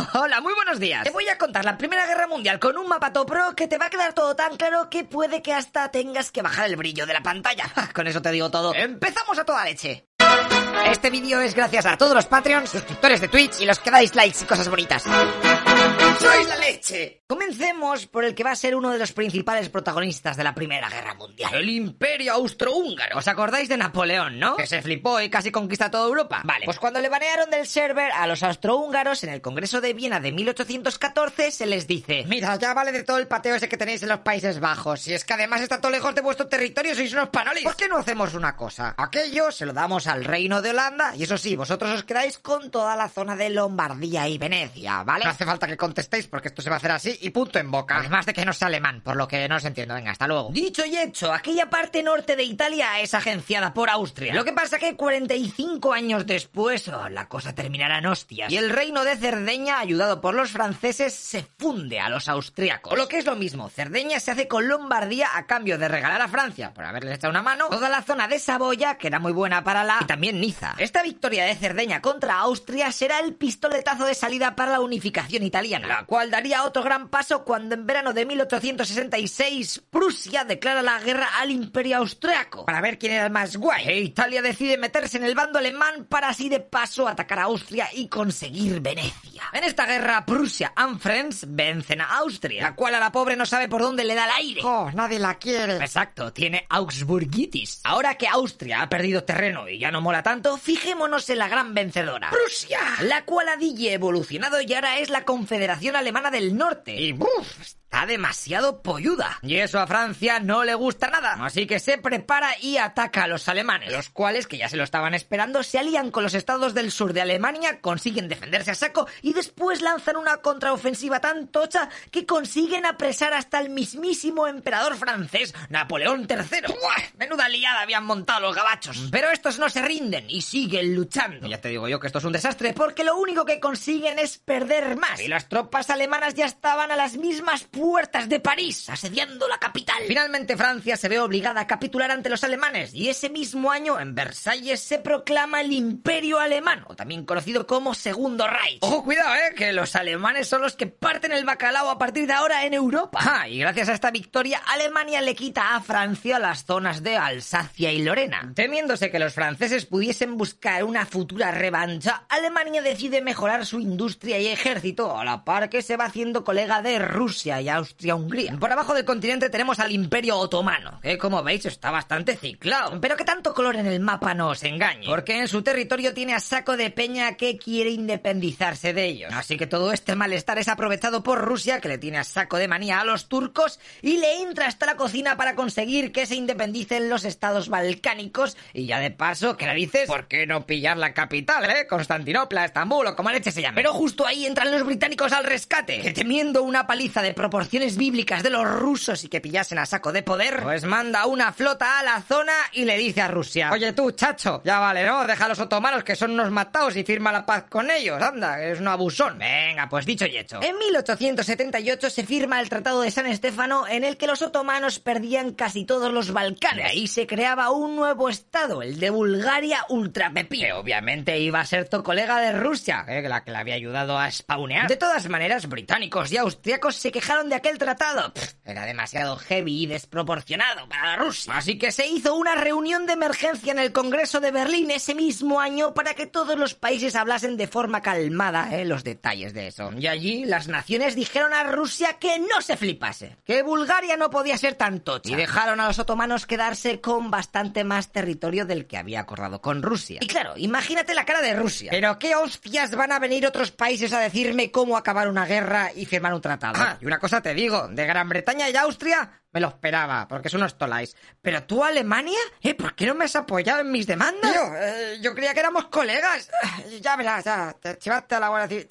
Hola, muy buenos días. Te voy a contar la Primera Guerra Mundial con un mapa top pro que te va a quedar todo tan claro que puede que hasta tengas que bajar el brillo de la pantalla. Con eso te digo todo. ¡Empezamos a toda leche! Este vídeo es gracias a todos los Patreons, suscriptores de Twitch y los que dais likes y cosas bonitas. ¡Sois la leche! Comencemos por el que va a ser uno de los principales protagonistas de la Primera Guerra Mundial. El Imperio Austrohúngaro. ¿Os acordáis de Napoleón, no? Que se flipó y casi conquista toda Europa. Vale, pues cuando le banearon del server a los austrohúngaros en el Congreso de Viena de 1814 se les dice Mira, ya vale de todo el pateo ese que tenéis en los Países Bajos. Si es que además está todo lejos de vuestro territorio, sois unos panolis. ¿Por qué no hacemos una cosa? Aquello se lo damos al Reino de Holanda y eso sí, vosotros os quedáis con toda la zona de Lombardía y Venecia, ¿vale? No hace falta que contestéis porque esto se va a hacer así y punto en boca. Además de que no es alemán, por lo que no os entiendo. Venga, hasta luego. Dicho y hecho, aquella parte norte de Italia es agenciada por Austria. Lo que pasa que 45 años después, oh, la cosa terminará en hostias. Y el reino de Cerdeña, ayudado por los franceses, se funde a los austríacos. O lo que es lo mismo, Cerdeña se hace con Lombardía a cambio de regalar a Francia, por haberles echado una mano, toda la zona de Saboya, que era muy buena para la... y también Niza. Esta victoria de Cerdeña contra Austria será el pistoletazo de salida para la unificación italiana, la cual daría otro gran paso cuando en verano de 1866 Prusia declara la guerra al imperio austriaco para ver quién era el más guay. E Italia decide meterse en el bando alemán para así de paso atacar a Austria y conseguir Venecia. En esta guerra Prusia and Friends vencen a Austria, la cual a la pobre no sabe por dónde le da el aire. Oh, nadie la quiere. Exacto, tiene Augsburgitis. Ahora que Austria ha perdido terreno y ya no mola tanto, fijémonos en la gran vencedora. Prusia, la cual ha evolucionado y ahora es la Confederación Alemana del Norte. Y ¡buf! Está demasiado polluda. Y eso a Francia no le gusta nada. Así que se prepara y ataca a los alemanes, los cuales, que ya se lo estaban esperando, se alían con los estados del sur de Alemania, consiguen defenderse a saco y después lanzan una contraofensiva tan tocha que consiguen apresar hasta el mismísimo emperador francés, Napoleón III. ¡Buah! Menuda liada habían montado los gabachos. Pero estos no se rinden y siguen luchando. Ya te digo yo que esto es un desastre porque lo único que consiguen es perder más. Y las tropas alemanas ya estaban a las mismas puertas de París, asediando la capital. Finalmente Francia se ve obligada a capitular ante los alemanes y ese mismo año en Versalles se proclama el Imperio Alemán, o también conocido como Segundo Reich. Ojo, cuidado, eh, que los alemanes son los que parten el bacalao a partir de ahora en Europa. Ah, y gracias a esta victoria, Alemania le quita a Francia las zonas de Alsacia y Lorena. Temiéndose que los franceses pudiesen buscar una futura revancha, Alemania decide mejorar su industria y ejército, a la par que se va haciendo colega de Rusia y Austria-Hungría. Por abajo del continente tenemos al Imperio Otomano, que como veis está bastante ciclado. Pero que tanto color en el mapa no os engañe, porque en su territorio tiene a saco de peña que quiere independizarse de ellos. Así que todo este malestar es aprovechado por Rusia, que le tiene a saco de manía a los turcos, y le entra hasta la cocina para conseguir que se independicen los estados balcánicos, y ya de paso, ¿qué narices? ¿Por qué no pillar la capital, eh? Constantinopla, Estambul o como leche se llame. Pero justo ahí entran los británicos al rescate, que temiendo una paliza de proporciones bíblicas de los rusos y que pillasen a saco de poder, pues manda una flota a la zona y le dice a Rusia, oye tú, chacho, ya vale, ¿no? Deja a los otomanos que son unos matados y firma la paz con ellos, anda, es un abusón. Venga, pues dicho y hecho. En 1878 se firma el Tratado de San Estefano en el que los otomanos perdían casi todos los Balcanes. De ahí se creaba un nuevo estado, el de Bulgaria ultrapepí, que obviamente iba a ser tu colega de Rusia, eh, la que le había ayudado a spawnear. De todas maneras, británicos y austriacos se quejaron de aquel tratado. Pff, era demasiado heavy y desproporcionado para Rusia. Así que se hizo una reunión de emergencia en el Congreso de Berlín ese mismo año para que todos los países hablasen de forma calmada eh, los detalles de eso. Y allí las naciones dijeron a Rusia que no se flipase, que Bulgaria no podía ser tan tocha. Y dejaron a los otomanos quedarse con bastante más territorio del que había acordado con Rusia. Y claro, imagínate la cara de Rusia. Pero qué hostias van a venir otros países a decirme cómo acabar una guerra y firmar un tratado. Ah, y una cosa te digo, de Gran Bretaña y Austria me lo esperaba, porque son unos toláis. Pero tú, Alemania, ¿eh? ¿Por qué no me has apoyado en mis demandas? Yo, eh, yo creía que éramos colegas. Ya verás, ya, te chivaste a la Guardia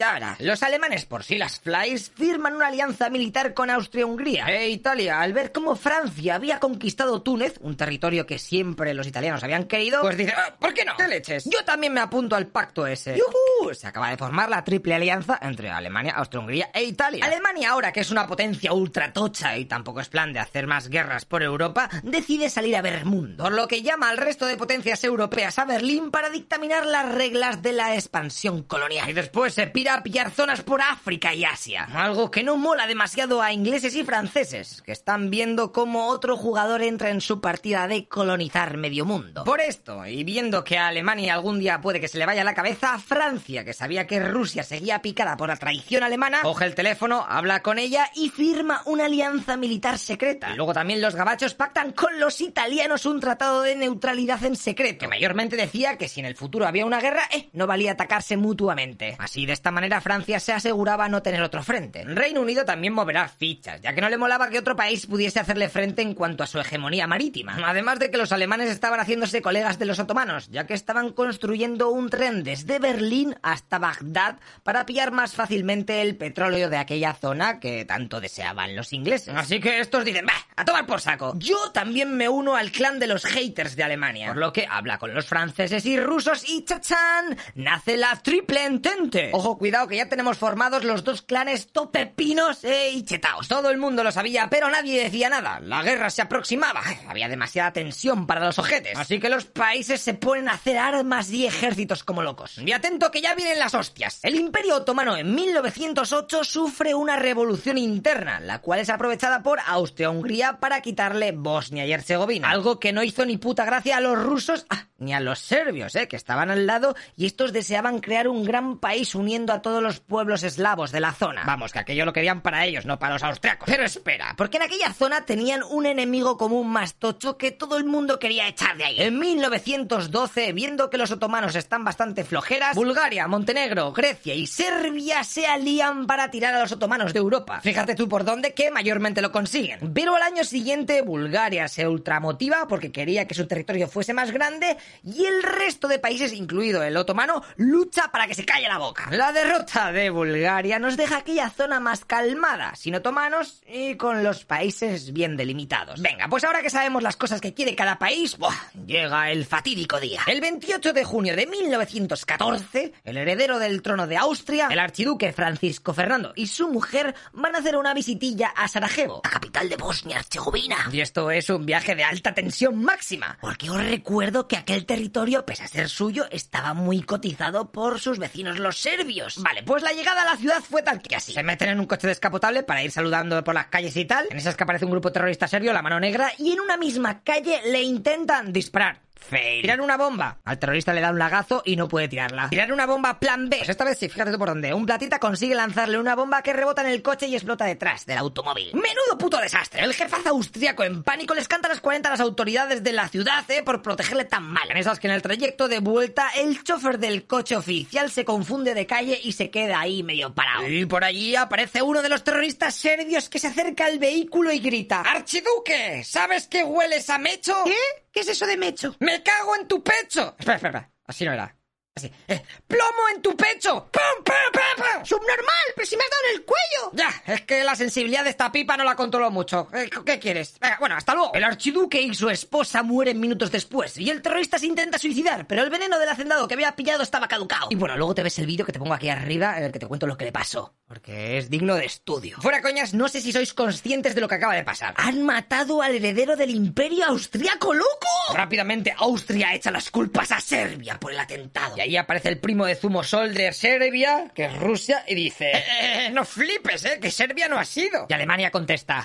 Ya verás. Los alemanes, por si las flies, firman una alianza militar con Austria-Hungría. E Italia, al ver cómo Francia había conquistado Túnez, un territorio que siempre los italianos habían querido, pues dice, "Ah, ¿por qué no? ¿Qué leches? Yo también me apunto al pacto ese. ¡Yujú! Se acaba de formar la triple alianza entre Alemania, Austria-Hungría e Italia. Alemania, ahora que es una potencia ultratocha y tampoco es plan de hacer más guerras por Europa, decide salir a ver el mundo, por lo que llama al resto de potencias europeas a Berlín para dictaminar las reglas de la expansión colonial. Y después se pide ir a pillar zonas por África y Asia. Algo que no mola demasiado a ingleses y franceses, que están viendo cómo otro jugador entra en su partida de colonizar medio mundo. Por esto, y viendo que a Alemania algún día puede que se le vaya la cabeza, Francia, que sabía que Rusia seguía picada por la traición alemana, coge el teléfono, habla con ella y firma una alianza militar secreta. Y luego también los gabachos pactan con los italianos un tratado de neutralidad en secreto, que mayormente decía que si en el futuro había una guerra, eh, no valía atacarse mutuamente. Así, de esta manera, Francia se aseguraba no tener otro frente. Reino Unido también moverá fichas, ya que no le molaba que otro país pudiese hacerle frente en cuanto a su hegemonía marítima. Además de que los alemanes estaban haciéndose colegas de los otomanos, ya que estaban construyendo un tren desde Berlín hasta Bagdad para pillar más fácilmente el petróleo de aquella zona que tanto deseaban los ingleses. Así que estos dicen, bah, a tomar por saco. Yo también me uno al clan de los haters de Alemania, por lo que habla con los franceses y rusos y chachán, nace la triple entente. Ojo, cuidado que ya tenemos formados los dos clanes topepinos eh, y chetaos. Todo el mundo lo sabía, pero nadie decía nada. La guerra se aproximaba. Había demasiada tensión para los ojetes. Así que los países se ponen a hacer armas y ejércitos como locos. Y atento que ya vienen las hostias. El Imperio Otomano en 1908 sufre una revolución interna, la cual es aprovechada por Austria-Hungría para quitarle Bosnia y Herzegovina. Algo que no hizo ni puta gracia a los rusos ah, ni a los serbios, eh, que estaban al lado y estos deseaban crear un gran país uniendo a todos los pueblos eslavos de la zona. Vamos, que aquello lo querían para ellos, no para los austriacos. Pero espera, porque en aquella zona tenían un enemigo común más tocho que todo el mundo quería echar de ahí. En 1912, viendo que los otomanos están bastante flojeras, Bulgaria, Montenegro, Grecia y Serbia se alían para tirar a los otomanos de Europa. Fíjate tú por dónde que mayormente lo consiguen. Pero al año siguiente Bulgaria se ultramotiva porque quería que su territorio fuese más grande y el resto de países, incluido el otomano, lucha para que se calle la boca. La derrota de Bulgaria nos deja aquella zona más calmada, sin otomanos y con los países bien delimitados. Venga, pues ahora que sabemos las cosas que quiere cada país, ¡buah! llega el fatídico día. El 28 de junio de 1914, el heredero del trono de Austria, el archiduque Francisco Fernando y su mujer van a hacer una visitilla a Sarajevo, la capital de Bosnia-Herzegovina. Y esto es un viaje de alta tensión máxima, porque os recuerdo que aquel territorio, pese a ser suyo, estaba muy cotizado por sus vecinos los serbios. Vale, pues la llegada a la ciudad fue tal que así. Se meten en un coche descapotable para ir saludando por las calles y tal. En esas que aparece un grupo terrorista serbio, la mano negra, y en una misma calle le intentan disparar. Fail. Tirar una bomba. Al terrorista le da un lagazo y no puede tirarla. Tirar una bomba plan B. Pues esta vez sí, fíjate tú por dónde. Un platita consigue lanzarle una bomba que rebota en el coche y explota detrás del automóvil. Menudo puto desastre. El jefazo austriaco en pánico les canta a las 40 a las autoridades de la ciudad, eh, por protegerle tan mal. En esas que en el trayecto de vuelta, el chofer del coche oficial se confunde de calle y se queda ahí medio parado. Y por allí aparece uno de los terroristas serbios que se acerca al vehículo y grita: ¡Archiduque! ¿Sabes que hueles a mecho? ¿Qué? ¿Qué es eso de mecho? ¡Me cago en tu pecho! Espera, espera, espera. Así no era. Así. Eh, ¡Plomo en tu pecho! ¡Pum, pum, pum, pum! ¡Subnormal! ¡Pero si me has dado en el cuello! Ya, es que la sensibilidad de esta pipa no la controlo mucho. Eh, ¿Qué quieres? Venga, bueno, hasta luego. El archiduque y su esposa mueren minutos después y el terrorista se intenta suicidar, pero el veneno del hacendado que había pillado estaba caducado. Y bueno, luego te ves el vídeo que te pongo aquí arriba en el que te cuento lo que le pasó. Porque es digno de estudio. Fuera coñas, no sé si sois conscientes de lo que acaba de pasar. Han matado al heredero del imperio austriaco, loco. Rápidamente, Austria echa las culpas a Serbia por el atentado. Y ahí aparece el primo de Zumo Sol de Serbia, que es Rusia, y dice... "Eh, eh, no flipes, eh, que Serbia no ha sido. Y Alemania contesta...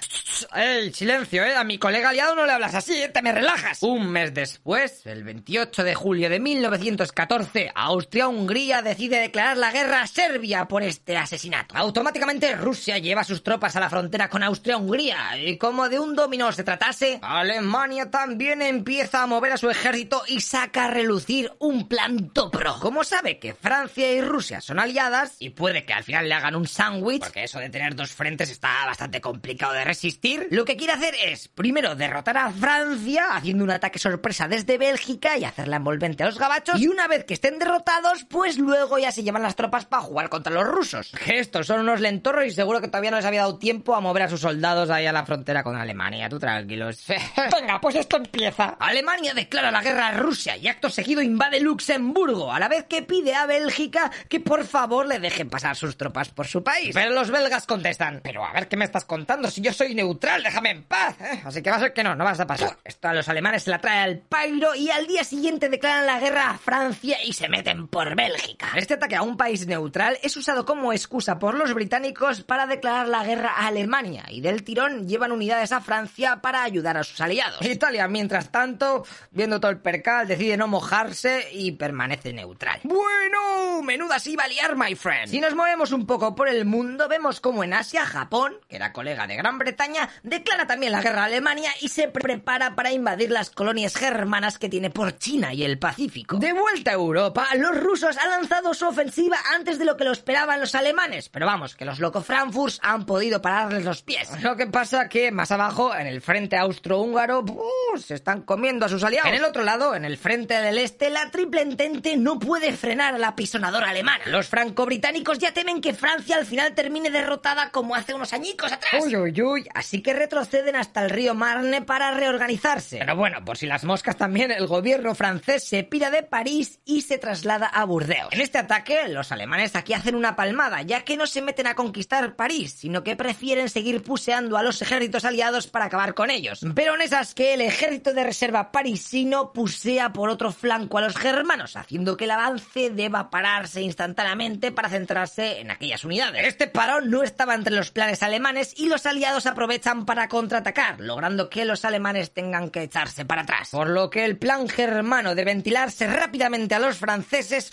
¡Ey, silencio, eh! A mi colega aliado no le hablas así, eh, te me relajas. Un mes después, el 28 de julio de 1914, Austria-Hungría decide declarar la guerra a Serbia por este asesinato. Automáticamente Rusia lleva sus tropas a la frontera con Austria-Hungría y como de un dominó se tratase, Alemania también empieza a mover a su ejército y saca a relucir un plan topro. Como sabe que Francia y Rusia son aliadas y puede que al final le hagan un sándwich, porque eso de tener dos frentes está bastante complicado de resistir, lo que quiere hacer es primero derrotar a Francia haciendo un ataque sorpresa desde Bélgica y hacerla envolvente a los gabachos y una vez que estén derrotados, pues luego ya se llevan las tropas para jugar contra los rusos. Que esto son unos lentorros y seguro que todavía no les había dado tiempo a mover a sus soldados ahí a la frontera con Alemania. Tú tranquilos. Venga, pues esto empieza. Alemania declara la guerra a Rusia y acto seguido invade Luxemburgo, a la vez que pide a Bélgica que por favor le dejen pasar sus tropas por su país. Pero los belgas contestan, pero a ver qué me estás contando si yo soy neutral, déjame en paz. ¿eh? Así que va a ser que no, no vas a pasar. Esto a los alemanes se la trae al pairo y al día siguiente declaran la guerra a Francia y se meten por Bélgica. Este ataque a un país neutral es usado como excusa por los británicos para declarar la guerra a Alemania y del tirón llevan unidades a Francia para ayudar a sus aliados. Italia, mientras tanto, viendo todo el percal, decide no mojarse y permanece neutral. Bueno, menuda sí va a liar, my friend. Si nos movemos un poco por el mundo, vemos como en Asia, Japón, que era colega de Gran Bretaña, declara también la guerra a Alemania y se prepara para invadir las colonias germanas que tiene por China y el Pacífico. De vuelta a Europa, los rusos han lanzado su ofensiva antes de lo que lo esperaban los alemanes, pero vamos, que los loco Frankfurt han podido pararles los pies. Lo que pasa que más abajo, en el frente austrohúngaro, ¡uh! se están comiendo a sus aliados. En el otro lado, en el frente del este, la triple entente no puede frenar a la pisonadora alemana. Los franco-británicos ya temen que Francia al final termine derrotada como hace unos añicos atrás. Uy, uy, uy. Así que retroceden hasta el río Marne para reorganizarse. Pero bueno, por si las moscas también, el gobierno francés se pira de París y se traslada a Burdeos. En este ataque, los alemanes aquí hacen una palmada, ya que no se meten a conquistar París, sino que prefieren seguir puseando a los ejércitos aliados para acabar con ellos. Pero en esas que el ejército de reserva parisino pusea por otro flanco a los germanos, haciendo que el avance deba pararse instantáneamente para centrarse en aquellas unidades. Este parón no estaba entre los planes alemanes y los aliados aprovechan para contraatacar, logrando que los alemanes tengan que echarse para atrás. Por lo que el plan germano de ventilarse rápidamente a los franceses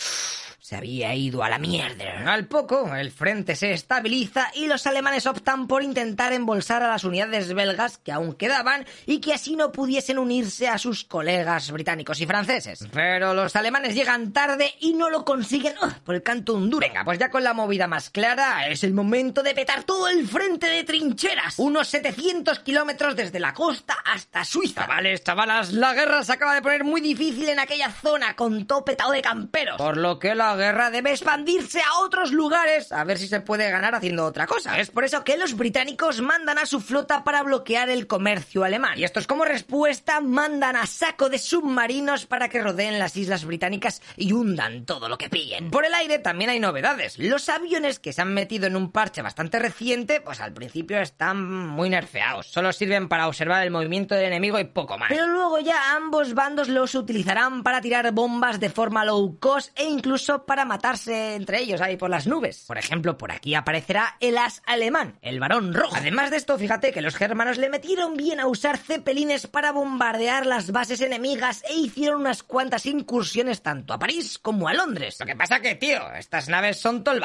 se había ido a la mierda. Al poco, el frente se estabiliza y los alemanes optan por intentar embolsar a las unidades belgas que aún quedaban y que así no pudiesen unirse a sus colegas británicos y franceses. Pero los alemanes llegan tarde y no lo consiguen ¡Ugh! por el canto. Venga, pues ya con la movida más clara, es el momento de petar todo el frente de trincheras. Unos 700 kilómetros desde la costa hasta Suiza. Chavales, chavalas, la guerra se acaba de poner muy difícil en aquella zona con todo petado de camperos. Por lo que la guerra debe expandirse a otros lugares a ver si se puede ganar haciendo otra cosa. Es por eso que los británicos mandan a su flota para bloquear el comercio alemán. Y estos como respuesta mandan a saco de submarinos para que rodeen las islas británicas y hundan todo lo que pillen. Por el aire también hay novedades. Los aviones que se han metido en un parche bastante reciente, pues al principio están muy nerfeados. Solo sirven para observar el movimiento del enemigo y poco más. Pero luego ya ambos bandos los utilizarán para tirar bombas de forma low cost e incluso para matarse entre ellos ahí por las nubes. Por ejemplo, por aquí aparecerá el as alemán, el varón rojo. Además de esto, fíjate que los germanos le metieron bien a usar cepelines para bombardear las bases enemigas e hicieron unas cuantas incursiones tanto a París como a Londres. Lo que pasa que, tío, estas naves son todo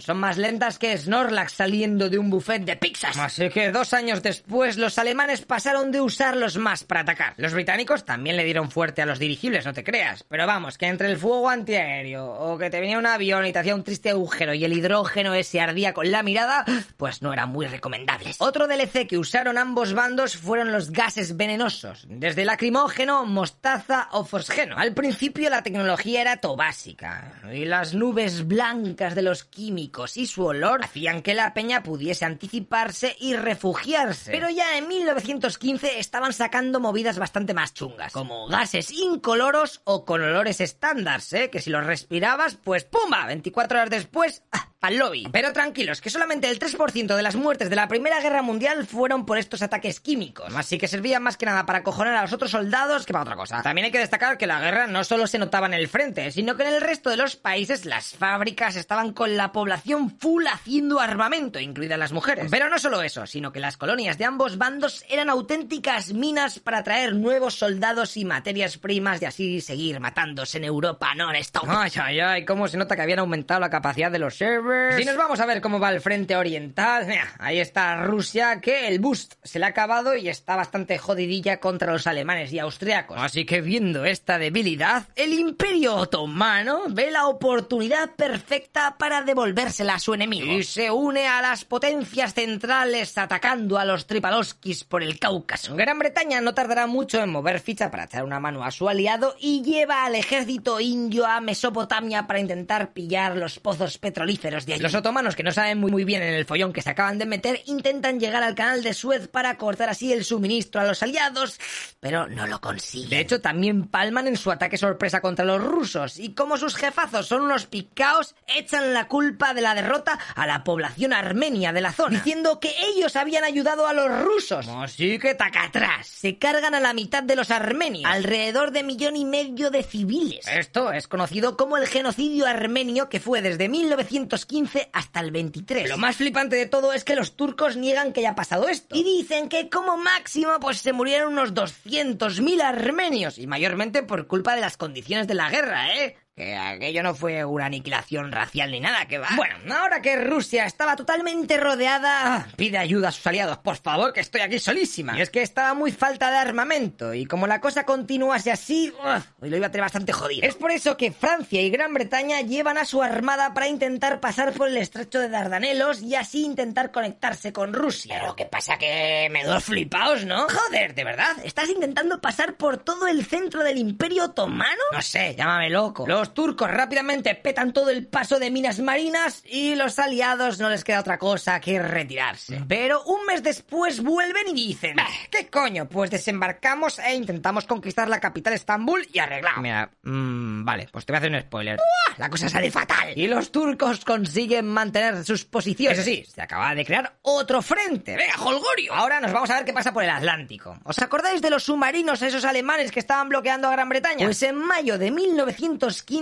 son más lentas que Snorlax saliendo de un buffet de pizzas. Así que dos años después los alemanes pasaron de usarlos más para atacar. Los británicos también le dieron fuerte a los dirigibles, no te creas. Pero vamos, que entre el fuego antiaéreo o que te venía un avión y te hacía un triste agujero y el hidrógeno ese ardía con la mirada, pues no eran muy recomendables. Otro DLC que usaron ambos bandos fueron los gases venenosos, desde lacrimógeno, mostaza o fosgeno. Al principio la tecnología era to básica y las nubes blancas de los químicos y su olor hacían que la peña pudiese anticiparse y refugiarse. Pero ya en 1915 estaban sacando movidas bastante más chungas, como gases incoloros o con olores estándar, ¿eh? que si los respirabas, pues ¡pumba! 24 horas después, ¡ah! Al lobby. Pero tranquilos, que solamente el 3% de las muertes de la Primera Guerra Mundial fueron por estos ataques químicos. Así que servían más que nada para acojonar a los otros soldados que para otra cosa. También hay que destacar que la guerra no solo se notaba en el frente, sino que en el resto de los países las fábricas estaban con la población full haciendo armamento, incluidas las mujeres. Pero no solo eso, sino que las colonias de ambos bandos eran auténticas minas para traer nuevos soldados y materias primas y así seguir matándose en Europa non-stop. Ay, ay, ay, cómo se nota que habían aumentado la capacidad de los servers si nos vamos a ver cómo va el frente oriental, mira, ahí está Rusia, que el boost se le ha acabado y está bastante jodidilla contra los alemanes y austriacos. Así que viendo esta debilidad, el Imperio Otomano ve la oportunidad perfecta para devolvérsela a su enemigo. Y se une a las potencias centrales atacando a los Tripaloskis por el Cáucaso. Gran Bretaña no tardará mucho en mover ficha para echar una mano a su aliado y lleva al ejército indio a Mesopotamia para intentar pillar los pozos petrolíferos los de allí. Los otomanos, que no saben muy, muy bien en el follón que se acaban de meter, intentan llegar al canal de Suez para cortar así el suministro a los aliados, pero no lo consiguen. De hecho, también palman en su ataque sorpresa contra los rusos, y como sus jefazos son unos picaos, echan la culpa de la derrota a la población armenia de la zona, diciendo que ellos habían ayudado a los rusos. Así que taca atrás. Se cargan a la mitad de los armenios, alrededor de millón y medio de civiles. Esto es conocido como el genocidio armenio que fue desde 1915 hasta el 23. Lo más flipante de todo es que los turcos niegan que haya pasado esto. Y dicen que como máximo pues se murieron unos 200.000 armenios y mayormente por culpa de las condiciones de la guerra, ¿eh? Que aquello no fue una aniquilación racial ni nada, que va. Bueno, ahora que Rusia estaba totalmente rodeada, pide ayuda a sus aliados, por favor, que estoy aquí solísima. Y es que estaba muy falta de armamento, y como la cosa continuase así, hoy lo iba a tener bastante jodido. Es por eso que Francia y Gran Bretaña llevan a su armada para intentar pasar por el estrecho de Dardanelos y así intentar conectarse con Rusia. Pero que pasa que me doy flipaos, ¿no? Joder, ¿de verdad? ¿Estás intentando pasar por todo el centro del Imperio Otomano? No sé, llámame loco. Los turcos rápidamente petan todo el paso de minas marinas y los aliados no les queda otra cosa que retirarse. Pero un mes después vuelven y dicen, ¿qué coño? Pues desembarcamos e intentamos conquistar la capital Estambul y arreglamos. Mira, mm, vale, pues te voy a hacer un spoiler. La cosa sale fatal. Y los turcos consiguen mantener sus posiciones. Eso sí, se acaba de crear otro frente. Venga, Holgorio. Ahora nos vamos a ver qué pasa por el Atlántico. ¿Os acordáis de los submarinos esos alemanes que estaban bloqueando a Gran Bretaña? Pues en mayo de 1915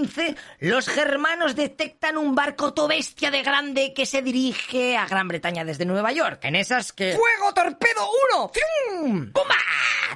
los germanos detectan un barco bestia de grande que se dirige a Gran Bretaña desde Nueva York. En esas que... ¡Fuego torpedo 1! ¡Fium! ¡Pumba!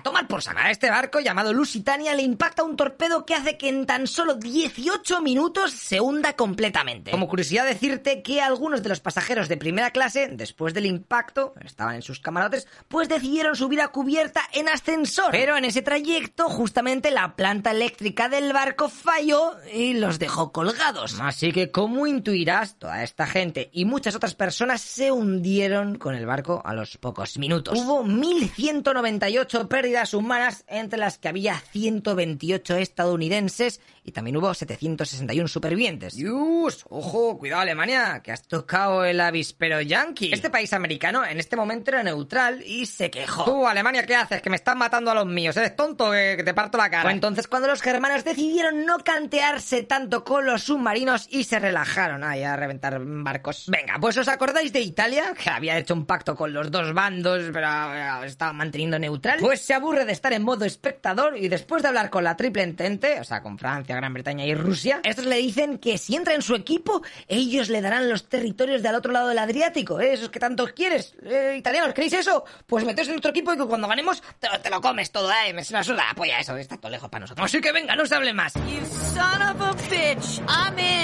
Tomar por sacar A este barco llamado Lusitania le impacta un torpedo que hace que en tan solo 18 minutos se hunda completamente. Como curiosidad decirte que algunos de los pasajeros de primera clase, después del impacto, estaban en sus camarotes, pues decidieron subir a cubierta en ascensor. Pero en ese trayecto, justamente la planta eléctrica del barco falló y los dejó colgados. Así que, como intuirás, toda esta gente y muchas otras personas se hundieron con el barco a los pocos minutos. Hubo 1198 pérdidas humanas, entre las que había 128 estadounidenses y también hubo 761 supervivientes. ¡Yus! ¡Ojo! ¡Cuidado, Alemania! Que has tocado el avispero yankee. Este país americano en este momento era neutral y se quejó. Tú, Alemania, ¿qué haces? Que me están matando a los míos. ¿Eres tonto? Que te parto la cara. Fue entonces cuando los germanos decidieron no cantearse tanto con los submarinos y se relajaron ahí a reventar barcos. Venga, pues ¿os acordáis de Italia? Que había hecho un pacto con los dos bandos, pero eh, estaba manteniendo neutral. Pues se aburre de estar en modo espectador y después de hablar con la triple entente, o sea, con Francia, Gran Bretaña y Rusia, estos le dicen que si entra en su equipo, ellos le darán los territorios del otro lado del Adriático, ¿eh? esos que tanto quieres. Eh, italianos, ¿queréis eso? Pues meteos en nuestro equipo y que cuando ganemos te, lo comes todo, ¿eh? Me suena la polla eso, está todo lejos para nosotros. Así que venga, no se hable más.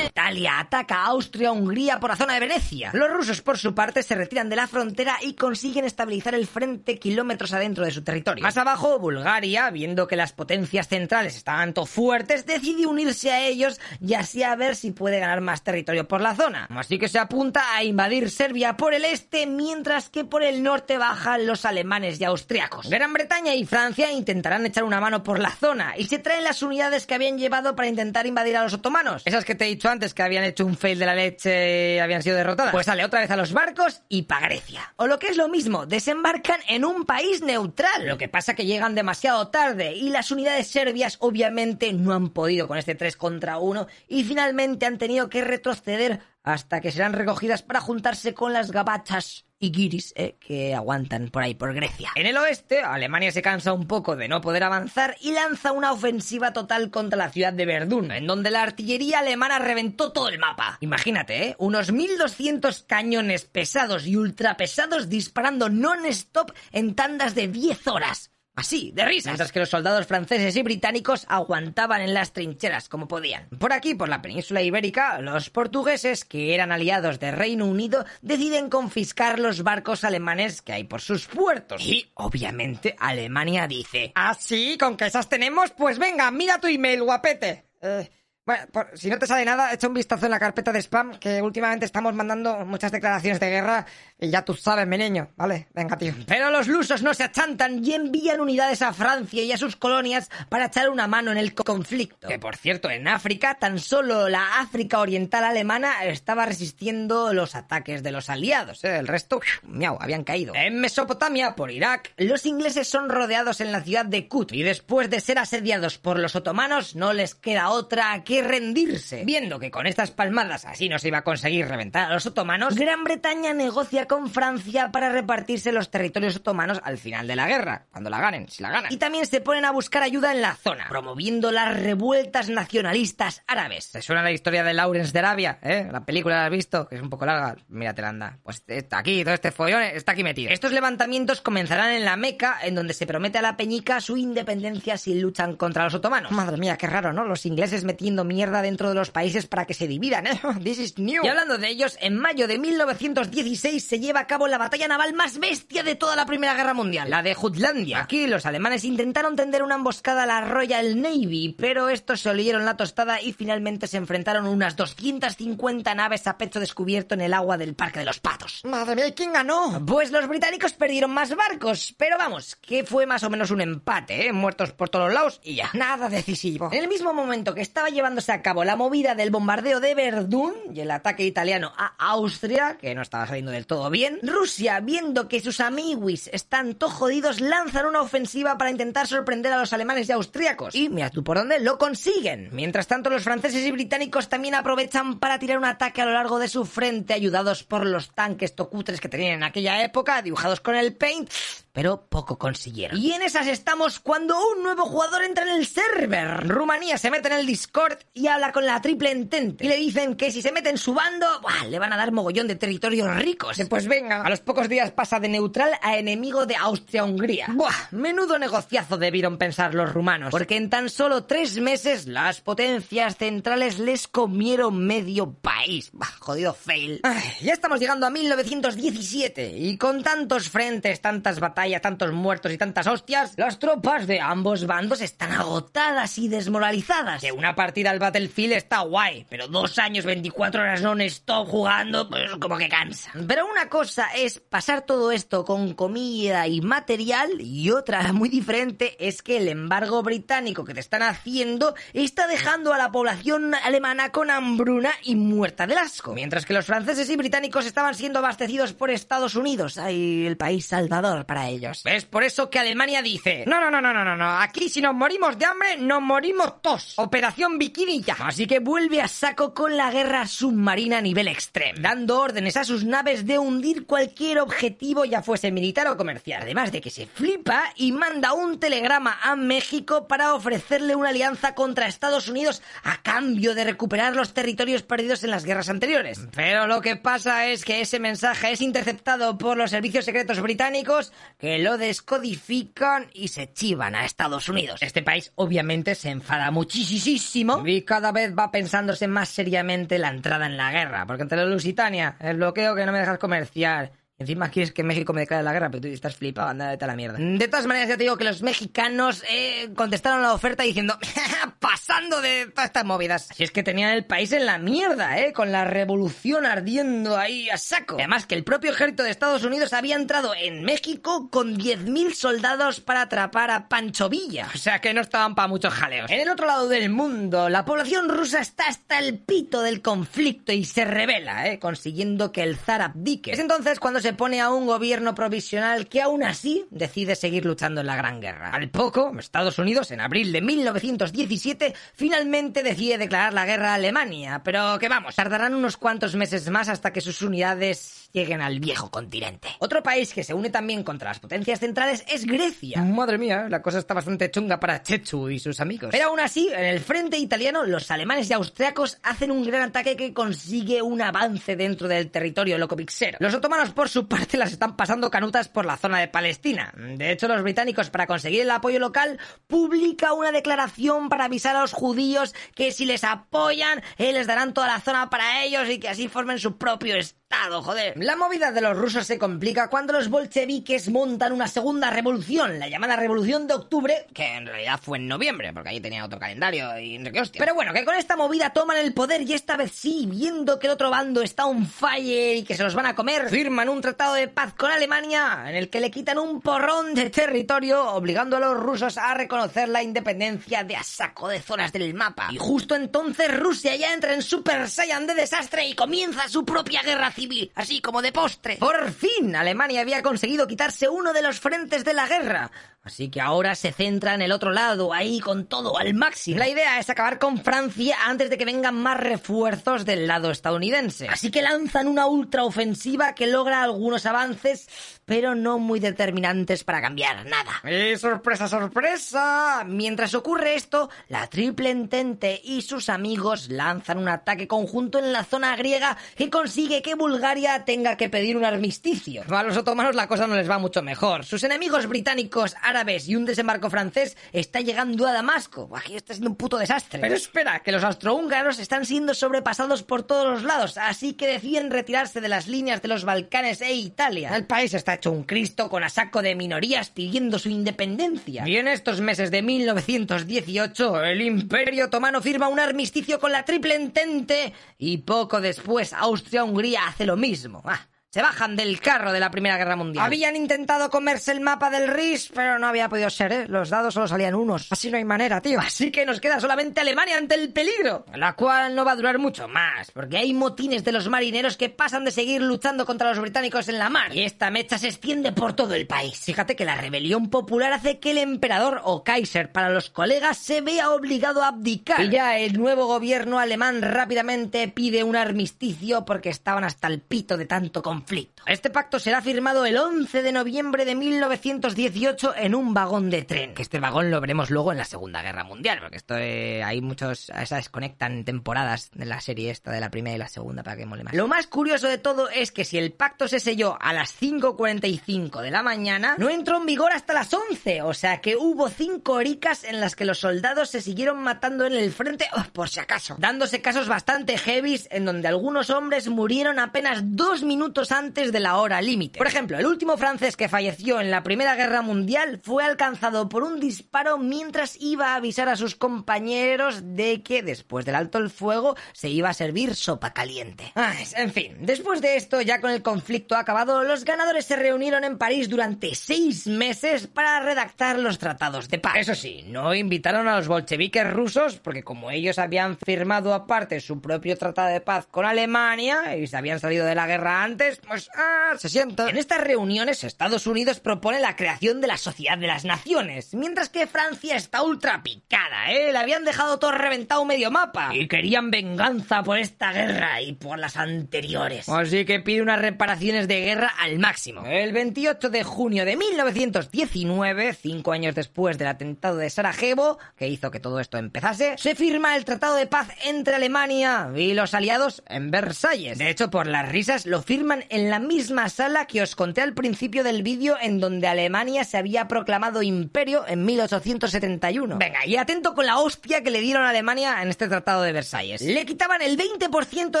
Italia ataca a Austria-Hungría por la zona de Venecia. Los rusos, por su parte, se retiran de la frontera y consiguen estabilizar el frente kilómetros adentro de su territorio. Más abajo, Bulgaria, viendo que las potencias centrales estaban tan fuertes, decide unirse a ellos y así a ver si puede ganar más territorio por la zona. Así que se apunta a invadir Serbia por el este, mientras que por el norte bajan los alemanes y austriacos. Gran Bretaña y Francia intentarán echar una mano por la zona y se traen las unidades que habían llevado para intentar invadir a los otomanos. Esas que te he dicho antes que habían hecho un fail de la leche y habían sido derrotadas. Pues sale otra vez a los barcos y pa' Grecia. O lo que es lo mismo, desembarcan en un país neutral. Lo que pasa que llegan demasiado tarde y las unidades serbias obviamente no han podido con este 3 contra 1 y finalmente han tenido que retroceder hasta que serán recogidas para juntarse con las gabachas y guiris eh, que aguantan por ahí por Grecia. En el oeste, Alemania se cansa un poco de no poder avanzar y lanza una ofensiva total contra la ciudad de Verdún, en donde la artillería alemana reventó todo el mapa. Imagínate, ¿eh? unos 1200 cañones pesados y ultrapesados disparando non-stop en tandas de 10 horas. Así, de risas. Mientras que los soldados franceses y británicos aguantaban en las trincheras como podían. Por aquí, por la península ibérica, los portugueses, que eran aliados de Reino Unido, deciden confiscar los barcos alemanes que hay por sus puertos. Y, obviamente, Alemania dice... ¿Ah, sí? ¿Con que esas tenemos? Pues venga, mira tu email, guapete. Eh, Bueno, si no te sale nada, echa un vistazo en la carpeta de spam, que últimamente estamos mandando muchas declaraciones de guerra y ya tú sabes, mi niño. Vale, venga, tío. Pero los lusos no se achantan y envían unidades a Francia y a sus colonias para echar una mano en el conflicto. Que por cierto, en África, tan solo la África Oriental Alemana estaba resistiendo los ataques de los aliados. ¿eh? El resto, miau, habían caído. En Mesopotamia, por Irak, los ingleses son rodeados en la ciudad de Kut y después de ser asediados por los otomanos, no les queda otra que rendirse. Viendo que con estas palmadas así no se iba a conseguir reventar a los otomanos, Gran Bretaña negocia con Francia para repartirse los territorios otomanos al final de la guerra, cuando la ganen, si la ganan. Y también se ponen a buscar ayuda en la zona, promoviendo las revueltas nacionalistas árabes. ¿Te suena la historia de Lawrence de Arabia? ¿Eh? La película la has visto, que es un poco larga. Míratela, la anda. Pues está aquí, todo este follón está aquí metido. Estos levantamientos comenzarán en la Meca, en donde se promete a la peñica su independencia si luchan contra los otomanos. Madre mía, qué raro, ¿no? Los ingleses metiendo mierda dentro de los países para que se dividan, ¿eh? This is new. Y hablando de ellos, en mayo de 1916 se lleva a cabo la batalla naval más bestia de toda la Primera Guerra Mundial, la de Jutlandia. Aquí los alemanes intentaron tender una emboscada a la Royal Navy, pero estos se olieron la tostada y finalmente se enfrentaron unas 250 naves a pecho descubierto en el agua del Parque de los Patos. Madre mía, ¿quién ganó? Pues los británicos perdieron más barcos, pero vamos, que fue más o menos un empate, ¿eh? Muertos por todos lados y ya. Nada decisivo. En el mismo momento que estaba llevándose a cabo la movida del bombardeo de Verdún y el ataque italiano a Austria, que no estaba saliendo del todo bien, Rusia, viendo que sus amiguis están todo jodidos, lanzan una ofensiva para intentar sorprender a los alemanes y austríacos. Y mira tú por dónde lo consiguen. Mientras tanto, los franceses y británicos también aprovechan para tirar un ataque a lo largo de su frente, ayudados por los tanques tocutres que tenían en aquella época, dibujados con el paint pero poco consiguieron. Y en esas estamos cuando un nuevo jugador entra en el server. Rumanía se mete en el Discord y habla con la triple entente. Y le dicen que si se mete en su bando, le van a dar mogollón de territorios ricos. pues venga, a los pocos días pasa de neutral a enemigo de Austria-Hungría. Buah, menudo negociazo debieron pensar los rumanos, porque en tan solo tres meses las potencias centrales les comieron medio país. Bah, jodido fail. ya estamos llegando a 1917 y con tantos frentes, tantas batallas, haya tantos muertos y tantas hostias, las tropas de ambos bandos están agotadas y desmoralizadas. Que una partida al Battlefield está guay, pero dos años, 24 horas non-stop jugando, pues como que cansa. Pero una cosa es pasar todo esto con comida y material y otra muy diferente es que el embargo británico que te están haciendo está dejando a la población alemana con hambruna y muerta de asco. Mientras que los franceses y británicos estaban siendo abastecidos por Estados Unidos, hay el país salvador para ellos. Es por eso que Alemania dice, no, no, no, no, no, no, aquí si nos morimos de hambre, nos morimos todos. Operación Bikini ya. Así que vuelve a saco con la guerra submarina a nivel extremo, dando órdenes a sus naves de hundir cualquier objetivo, ya fuese militar o comercial. Además de que se flipa y manda un telegrama a México para ofrecerle una alianza contra Estados Unidos a cambio de recuperar los territorios perdidos en las guerras anteriores. Pero lo que pasa es que ese mensaje es interceptado por los servicios secretos británicos lo descodifican y se chivan a Estados Unidos. Este país obviamente se enfada muchísimo y cada vez va pensándose más seriamente la entrada en la guerra, porque entre la Lusitania, el bloqueo que no me dejas comerciar Encima quieres que México me declare la guerra, pero tú estás flipado, anda, a la mierda. De todas maneras, ya te digo que los mexicanos eh, contestaron la oferta diciendo, pasando de todas estas movidas. Así es que tenían el país en la mierda, ¿eh? Con la revolución ardiendo ahí a saco. Además que el propio ejército de Estados Unidos había entrado en México con 10.000 soldados para atrapar a Pancho Villa. O sea que no estaban para muchos jaleos. En el otro lado del mundo, la población rusa está hasta el pito del conflicto y se revela, ¿eh? Consiguiendo que el zar abdique. Es entonces cuando se se pone a un gobierno provisional que aún así decide seguir luchando en la Gran Guerra. Al poco, Estados Unidos, en abril de 1917, finalmente decide declarar la guerra a Alemania, pero que vamos, tardarán unos cuantos meses más hasta que sus unidades lleguen al viejo continente. Otro país que se une también contra las potencias centrales es Grecia. Madre mía, la cosa está bastante chunga para Chechu y sus amigos. Pero aún así, en el frente italiano, los alemanes y austriacos hacen un gran ataque que consigue un avance dentro del territorio locopixero. Los otomanos, por su parte las están pasando canutas por la zona de Palestina. De hecho, los británicos, para conseguir el apoyo local, publica una declaración para avisar a los judíos que si les apoyan, eh, les darán toda la zona para ellos y que así formen su propio Estado joder. La movida de los rusos se complica cuando los bolcheviques montan una segunda revolución, la llamada Revolución de Octubre, que en realidad fue en noviembre, porque ahí tenía otro calendario y no qué hostia. Pero bueno, que con esta movida toman el poder y esta vez sí, viendo que el otro bando está un fire y que se los van a comer, firman un tratado de paz con Alemania en el que le quitan un porrón de territorio, obligando a los rusos a reconocer la independencia de a saco de zonas del mapa. Y justo entonces Rusia ya entra en Super Saiyan de desastre y comienza su propia guerra civil, así como de postre. Por fin, Alemania había conseguido quitarse uno de los frentes de la guerra. Así que ahora se centra en el otro lado, ahí con todo al máximo. La idea es acabar con Francia antes de que vengan más refuerzos del lado estadounidense. Así que lanzan una ultraofensiva que logra algunos avances, pero no muy determinantes para cambiar nada. ¡Y sorpresa, sorpresa! Mientras ocurre esto, la Triple Entente y sus amigos lanzan un ataque conjunto en la zona griega que consigue que Bulgaria tenga que pedir un armisticio. A los otomanos la cosa no les va mucho mejor. Sus enemigos británicos, árabes y un desembarco francés está llegando a Damasco. Aquí está siendo un puto desastre. Pero espera, que los austrohúngaros están siendo sobrepasados por todos los lados, así que deciden retirarse de las líneas de los Balcanes e Italia. El país está hecho un Cristo con a saco de minorías pidiendo su independencia. Y en estos meses de 1918, el Imperio Otomano firma un armisticio con la Triple Entente y poco después Austria-Hungría hace lo mismo. Ah, se bajan del carro de la Primera Guerra Mundial. Habían intentado comerse el mapa del RIS, pero no había podido ser, ¿eh? Los dados solo salían unos. Así no hay manera, tío. Así que nos queda solamente Alemania ante el peligro. La cual no va a durar mucho más, porque hay motines de los marineros que pasan de seguir luchando contra los británicos en la mar. Y esta mecha se extiende por todo el país. Fíjate que la rebelión popular hace que el emperador o Kaiser para los colegas se vea obligado a abdicar. Y ya el nuevo gobierno alemán rápidamente pide un armisticio porque estaban hasta el pito de tanto conflicto. Este pacto será firmado el 11 de noviembre de 1918 en un vagón de tren. Que este vagón lo veremos luego en la Segunda Guerra Mundial, porque esto eh, hay muchos, esas conectan temporadas de la serie esta de la primera y la segunda para que mole más. Lo más curioso de todo es que si el pacto se selló a las 5.45 de la mañana, no entró en vigor hasta las 11, o sea que hubo cinco horicas en las que los soldados se siguieron matando en el frente, oh, por si acaso, dándose casos bastante heavies en donde algunos hombres murieron apenas dos minutos antes de la hora límite. Por ejemplo, el último francés que falleció en la Primera Guerra Mundial fue alcanzado por un disparo mientras iba a avisar a sus compañeros de que después del alto el fuego se iba a servir sopa caliente. Ay, en fin, después de esto, ya con el conflicto acabado, los ganadores se reunieron en París durante seis meses para redactar los tratados de paz. Eso sí, no invitaron a los bolcheviques rusos porque como ellos habían firmado aparte su propio tratado de paz con Alemania y se habían salido de la guerra antes, pues ah, se sienta. En estas reuniones Estados Unidos propone la creación de la Sociedad de las Naciones, mientras que Francia está ultra picada, ¿eh? Le habían dejado todo reventado medio mapa y querían venganza por esta guerra y por las anteriores. Así que pide unas reparaciones de guerra al máximo. El 28 de junio de 1919, cinco años después del atentado de Sarajevo, que hizo que todo esto empezase, se firma el Tratado de Paz entre Alemania y los aliados en Versalles. De hecho, por las risas lo firman en la misma sala que os conté al principio del vídeo en donde Alemania se había proclamado imperio en 1871. Venga, y atento con la hostia que le dieron a Alemania en este Tratado de Versalles. Le quitaban el 20%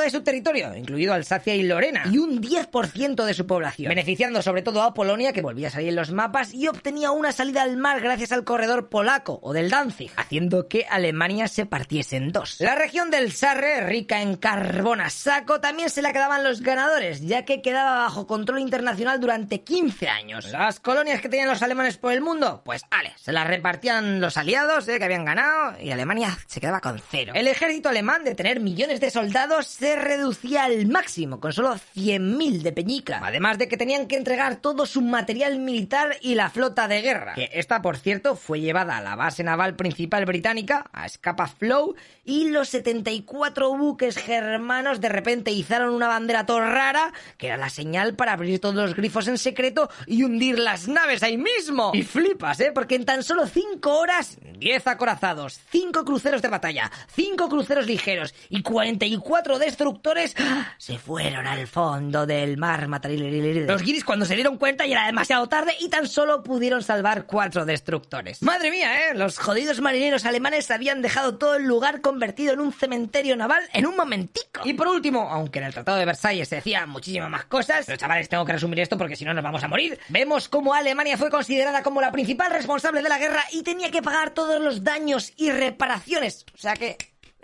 de su territorio, incluido Alsacia y Lorena, y un 10% de su población, beneficiando sobre todo a Polonia, que volvía a salir en los mapas, y obtenía una salida al mar gracias al corredor polaco o del Danzig, haciendo que Alemania se partiese en dos. La región del Sarre, rica en carbón a saco, también se la quedaban los ganadores, ya que quedaba bajo control internacional durante 15 años. Las colonias que tenían los alemanes por el mundo, pues ale, se las repartían los aliados eh, que habían ganado y Alemania se quedaba con cero. El ejército alemán, de tener millones de soldados, se reducía al máximo, con solo 100.000 de peñica. Además de que tenían que entregar todo su material militar y la flota de guerra. Que esta, por cierto, fue llevada a la base naval principal británica, a Scapa Flow, y los 74 buques germanos de repente izaron una bandera todo rara que que era la señal para abrir todos los grifos en secreto y hundir las naves ahí mismo. Y flipas, ¿eh? Porque en tan solo 5 horas, 10 acorazados, 5 cruceros de batalla, 5 cruceros ligeros y 44 destructores ¡ah! se fueron al fondo del mar. Los guiris cuando se dieron cuenta ya era demasiado tarde y tan solo pudieron salvar 4 destructores. Madre mía, ¿eh? Los jodidos marineros alemanes habían dejado todo el lugar convertido en un cementerio naval en un momentico. Y por último, aunque en el Tratado de Versalles se decían muchísimas más cosas, pero chavales, tengo que resumir esto porque si no nos vamos a morir. Vemos cómo Alemania fue considerada como la principal responsable de la guerra y tenía que pagar todos los daños y reparaciones. O sea que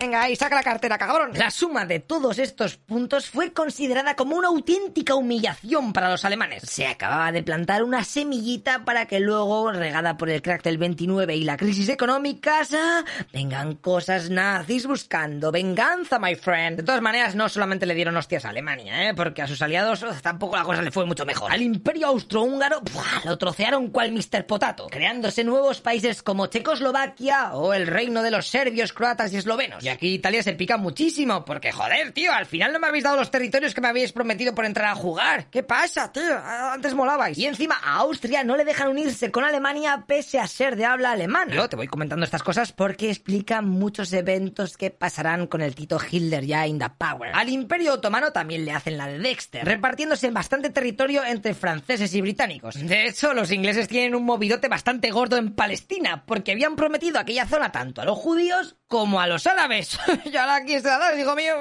Venga, ahí, saca la cartera, cabrón. La suma de todos estos puntos fue considerada como una auténtica humillación para los alemanes. Se acababa de plantar una semillita para que luego, regada por el crack del 29 y la crisis económica, vengan cosas nazis buscando venganza, my friend. De todas maneras, no solamente le dieron hostias a Alemania, ¿eh? porque a sus aliados tampoco la cosa le fue mucho mejor. Al imperio austrohúngaro lo trocearon cual Mr. Potato, creándose nuevos países como Checoslovaquia o el reino de los serbios, croatas y eslovenos aquí Italia se pica muchísimo, porque joder, tío, al final no me habéis dado los territorios que me habéis prometido por entrar a jugar. ¿Qué pasa, tío? Antes molabais. Y encima a Austria no le dejan unirse con Alemania pese a ser de habla alemana. Yo te voy comentando estas cosas porque explican muchos eventos que pasarán con el Tito Hitler ya in the power. Al Imperio Otomano también le hacen la de Dexter, repartiéndose bastante territorio entre franceses y británicos. De hecho, los ingleses tienen un movidote bastante gordo en Palestina, porque habían prometido aquella zona tanto a los judíos como a los árabes. ya la quise dar, hijo mío.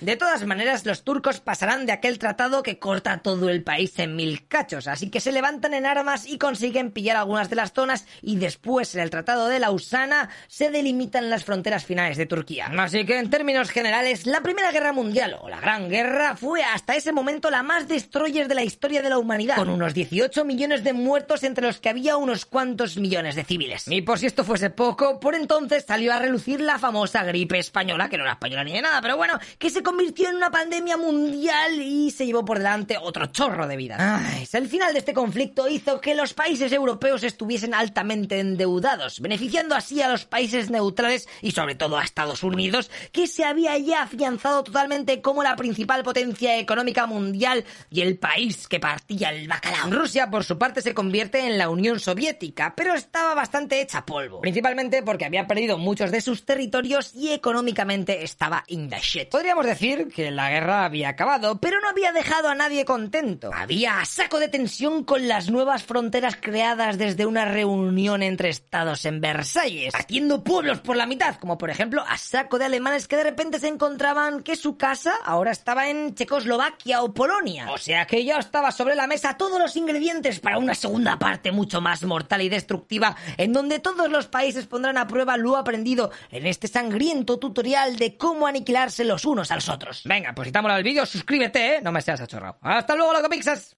De todas maneras, los turcos pasarán de aquel tratado que corta todo el país en mil cachos, así que se levantan en armas y consiguen pillar algunas de las zonas y después en el tratado de Lausana se delimitan las fronteras finales de Turquía. Así que en términos generales, la Primera Guerra Mundial o la Gran Guerra fue hasta ese momento la más destroyer de la historia de la humanidad, con unos 18 millones de muertos entre los que había unos cuantos millones de civiles. Y por si esto fuese poco, por entonces salió a relucir la famosa gripe española, que no era española ni de nada, pero bueno, que se convirtió en una pandemia mundial y se llevó por delante otro chorro de vidas. Ay, el final de este conflicto hizo que los países europeos estuviesen altamente endeudados, beneficiando así a los países neutrales y sobre todo a Estados Unidos, que se había ya afianzado totalmente como la principal potencia económica mundial y el país que partía el bacalao. Rusia, por su parte, se convierte en la Unión Soviética, pero estaba bastante hecha polvo, principalmente porque había perdido muchos de sus territorios y económicamente estaba in the shit. Podríamos decir que la guerra había acabado, pero no había dejado a nadie contento. Había saco de tensión con las nuevas fronteras creadas desde una reunión entre estados en Versalles, haciendo pueblos por la mitad, como por ejemplo a saco de alemanes que de repente se encontraban que su casa ahora estaba en Checoslovaquia o Polonia. O sea que ya estaba sobre la mesa todos los ingredientes para una segunda parte mucho más mortal y destructiva, en donde todos los países pondrán a prueba lo aprendido en este sangre tutorial de cómo aniquilarse los unos a los otros. Venga, pues si el vídeo, suscríbete, ¿eh? No me seas achorrado. ¡Hasta luego, loco pixas!